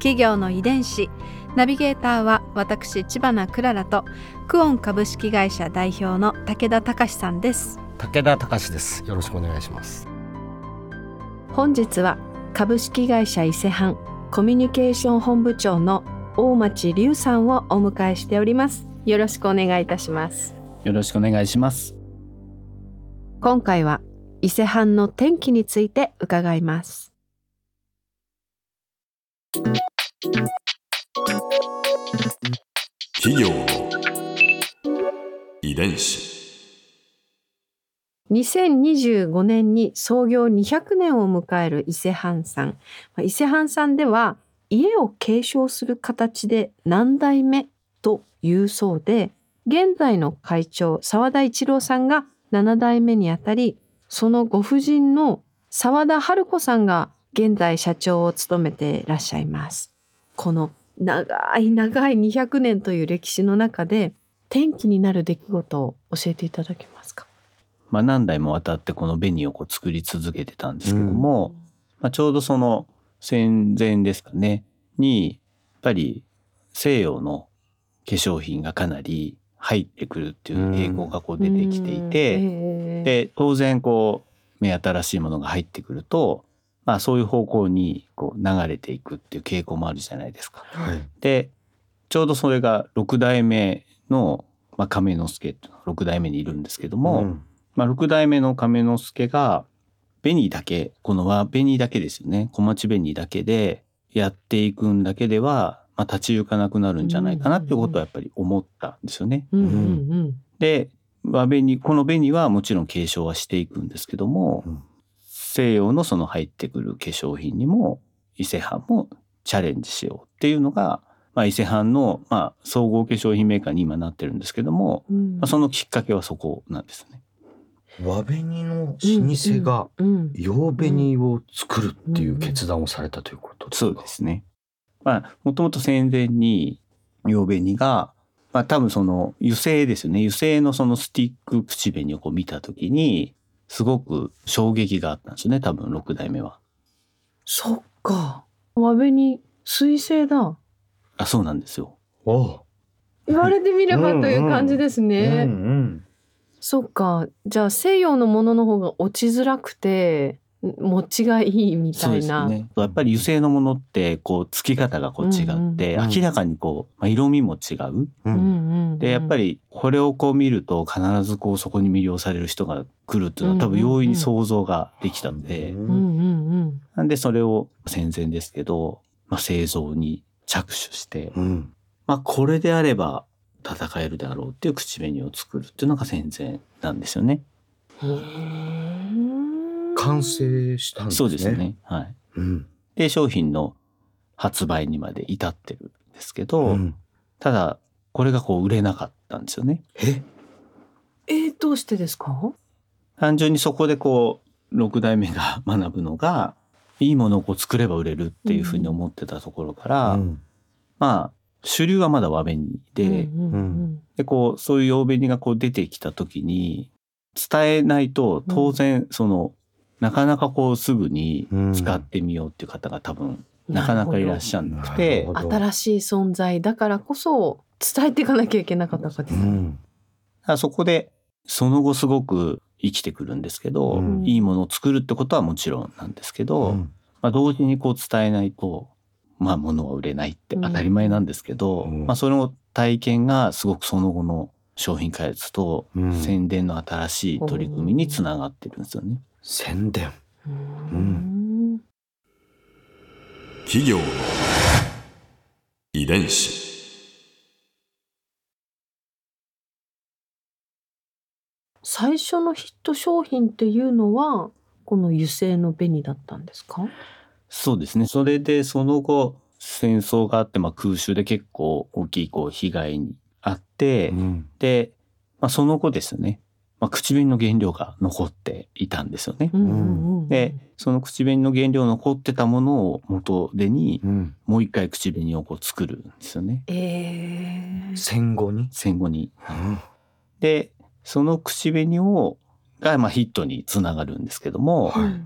企業の遺伝子。ナビゲーターは私千葉なクララとクオン株式会社代表の武田隆さんです。武田隆です。よろしくお願いします。本日は株式会社伊勢藩コミュニケーション本部長の大町隆さんをお迎えしております。よろしくお願いいたします。よろしくお願いします。今回は伊勢藩の天気について伺います企業の遺伝子。2025年に創業200年を迎える伊勢藩さん伊勢藩さんでは家を継承する形で何代目というそうで現在の会長澤田一郎さんが7代目にあたりそのご婦人の澤田春子さんが現在社長を務めていらっしゃいます。この長い長い200年という歴史の中で転機になる出来事を教えていただけますか？まあ何代も渡ってこの紅をこう作り続けてたんですけども、まあちょうどその戦前ですかねにやっぱり西洋の化粧品がかなり入ってくるっていう傾向がこう出てきていて、でで当然こう目新しいものが入ってくるとまあそういう方向にこう流れていくっていう傾向もあるじゃないですか。はい。でちょうどそれが6代目の、まあ、亀之助っていうのが6代目にいるんですけども、んまあ、6代目の亀之助が紅だけこの和紅だけですよね小町紅だけでやっていくんだけでは、まあ、立ち行かなくなるんじゃないかなっていうことはやっぱり思ったんですよね。うんうんうんで和紅この紅はもちろん継承はしていくんですけども、うん西洋のその入ってくる化粧品にも伊勢藩もチャレンジしようっていうのが、まあ、伊勢藩の、まあ、総合化粧品メーカーに今なってるんですけども、うんまあ、そのきっかけはそこなんですね。和紅の老舗がうん洋紅を作るっていう決断をされたということですか？そうですね。まあ、もともと戦前に洋紅が、まあ多分その油性ですよね。油性のそのスティック口紅をこう見たときに、すごく衝撃があったんですよね。多分6代目は。そっか和紅水性だあ、そうなんですよ。おう言われてみればという感じですね、うんうん。そっかじゃあ西洋のものの方が落ちづらくて持ちがいいみそうですたいな、ね。やっぱり油性のものって、こう、付き方がこう違って、うんうん明らかにこう、まあ、色味も違う。ううんで、やっぱりこれをこう見ると必ずこうそこに魅了される人が来るっていうのは多分容易に想像ができたんで、うんうんうんなんでそれを戦前ですけど、まあ、製造に着手して、うん。まあこれであれば戦えるであろうっていう口紅を作るっていうのが戦前なんですよね。うん完成したんですね。そうです。ね。はい。うん。で、商品の発売にまで至ってるんですけど、うんただこれがこう売れなかったんですよね。え、えーどうしてですか？単純にそこでこう6代目が 学ぶのがいいものをこう作れば売れるっていうふうに思ってたところから、うんまあ主流はまだ和紅で、うんうんうんでこうそういう洋紅がこう出てきた時に伝えないと当然その、なかなかこうすぐに使ってみようっていう方が多分なかなかいらっしゃらなくて。新しい存在だからこそ伝えていかなきゃいけなかったかです、うん。そこでその後すごく生きてくるんですけど、うん。いいものを作るってことはもちろんなんですけど、うん。まあ、同時にこう伝えないとまあ物は売れないって当たり前なんですけど、うん。まあ、その体験がすごくその後の商品開発とうん。宣伝の新しい取り組みにつながってるんですよね。宣伝。うん。企業の遺伝子。最初のヒット商品っていうのはこの油性の紅だったんですか？そうですね。それでその後、戦争があって、まあ、空襲で結構大きいこう被害にあって、うん。で、まあ、その後ですね、まあ、口紅の原料が残っていたんですよね。うんうんうんで、その口紅の原料残ってたものを元手に、うんもう一回口紅をこう作るんですよね。えー戦後に？戦後に。で、その口紅を、がまあヒットにつながるんですけども、はい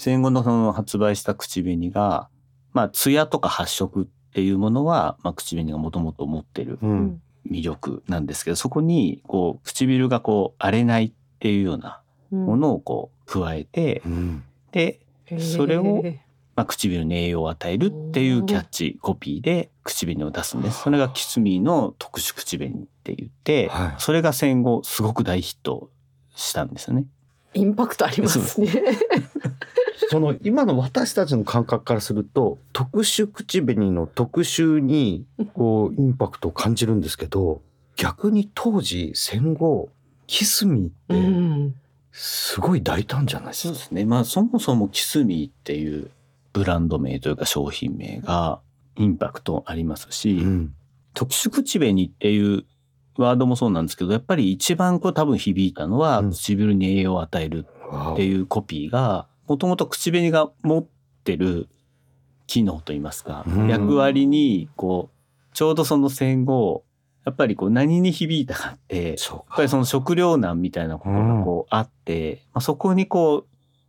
戦後のその発売した口紅が、まあ、艶とか発色っていうものは、まあ、口紅がもともと持ってるうん魅力なんですけど、そこに、こう、唇がこう、荒れないっていうようなものをこう、加えて、うんで、それをえまあ、唇に栄養を与えるっていうキャッチコピーで口紅を出すんです。それがキスミーの特殊口紅って言って、はいそれが戦後すごく大ヒットしたんですよね。ーインパクトありますね。その今の私たちの感覚からすると特殊口紅の特殊にこうインパクトを感じるんですけど逆に当時戦後キスミーうってんすごい大胆じゃないですか。そうですね。まあそもそもキスミーっていうブランド名というか商品名がインパクトありますし、うん特殊口紅っていうワードもそうなんですけど、やっぱり一番こう多分響いたのはうん唇に栄養を与えるっていうコピーが、もともと口紅が持ってる機能といいますか、うん。役割に、こう、ちょうどその戦後、やっぱりこう何に響いたかって、やっぱりその食糧難みたいなことがこうあって、まあ、そこにこう、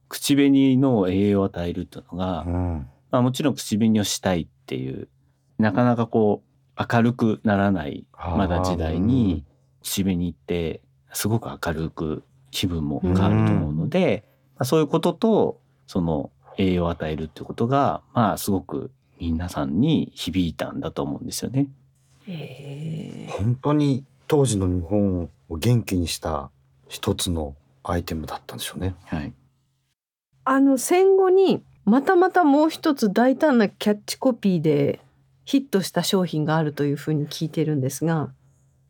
口紅の栄養を与えるっていうのが、うん。まあもちろん口紅をしたいっていう、なかなかこう、明るくならない、まだ時代に、口紅って、すごく明るく気分も変わると思うので、まあ、そういうことと、その栄養を与えるってことが、まあすごく皆さんに響いたんだと思うんですよね。えー本当に当時の日本を元気にした一つのアイテムだったんでしょうね。はい。あの戦後にまたまたもう一つ大胆なキャッチコピーでヒットした商品があるというふうに聞いてるんですが、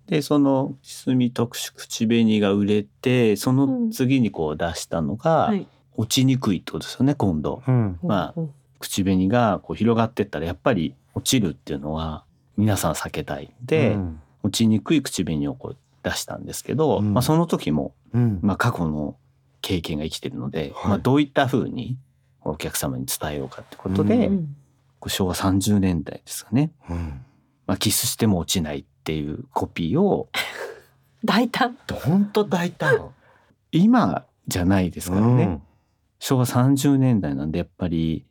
で、その、キスミ特殊口紅が売れて、その次にこう出したのが、はい。落ちにくいってことですよね、今度。うん。まあ口紅がこう広がってったら、やっぱり落ちるっていうのは皆さん避けたいんで、うん。落ちにくい口紅をこう出したんですけど、うん。まあその時も、うん。まあ過去の経験が生きてるので、はい。まあどういった風にお客様に伝えようかってことで、ううん。こう昭和30年代ですかね、うん。まあキスしても落ちないっていうコピーを。大胆？本当大胆。今じゃないですからね、うん。昭和30年代なんでやっぱり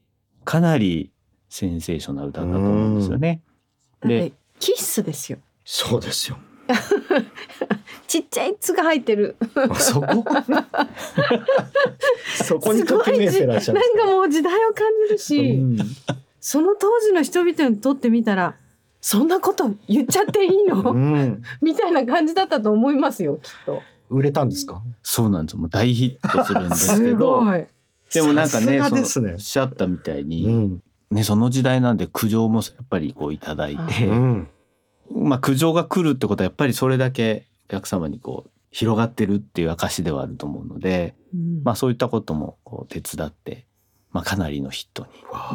かなりセンセーショナルだったと思うんですよね。でてキッスですよ。そうですよ。ちっちゃい「つ」が入ってる。あそこ？そこにときめいてらっしゃる。なんかもう時代を感じるし、うん。その当時の人々にとってみたらそんなこと言っちゃっていいの、うん、みたいな感じだったと思いますよきっと。売れたんですか？そうなんですよ。もう大ヒットするんですけど。でもなんかねね。そのおっしゃったみたいに、うん、ね、その時代なんで苦情もやっぱりこういただいて、うん、まあ苦情が来るってことはやっぱりそれだけお客様にこう広がってるっていう証ではあると思うので、うん、まあそういったこともこう手伝って、まあ、かなりのヒットに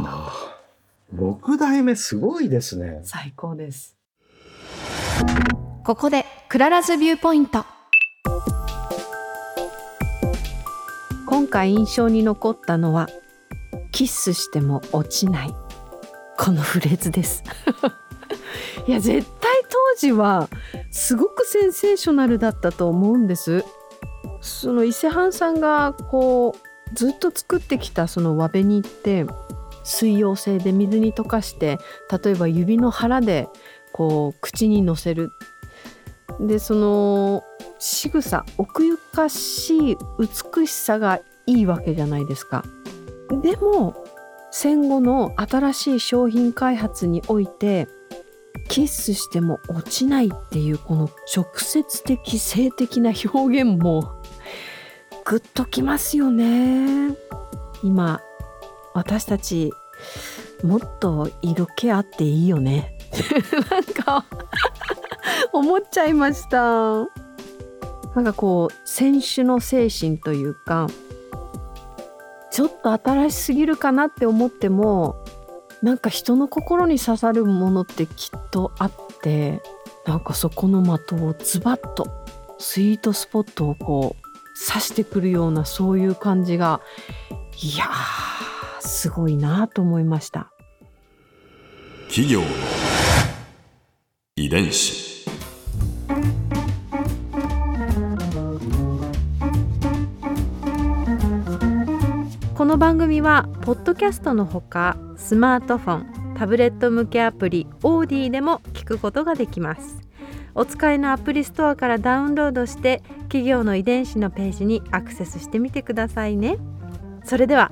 なった。六代目すごいですね。最高です。ここで Clara's Viewpoint。今回印象に残ったのはキスしても落ちない。このフレーズです。いや絶対当時はすごくセンセーショナルだったと思うんです。その伊勢半さんがこうずっと作ってきたその和紅って水溶性で水に溶かして例えば指の腹でこう口にのせるでその仕草奥ゆかしい美しさがいいわけじゃないですか。でも戦後の新しい商品開発においてキスしても落ちないっていうこの直接的性的な表現もグッときますよね。今私たちもっと色気あっていいよね。なんか思っちゃいました。なんかこう選手の精神というかちょっと新しすぎるかなって思ってもなんか人の心に刺さるものってきっとあってなんかそこの的をズバッとスイートスポットをこう刺してくるようなそういう感じがいやーすごいなと思いました。企業の遺伝子。この番組はポッドキャストのほかスマートフォンタブレット向けアプリオーディでも聞くことができます。お使いのアプリストアからダウンロードして企業の遺伝子のページにアクセスしてみてくださいね。それでは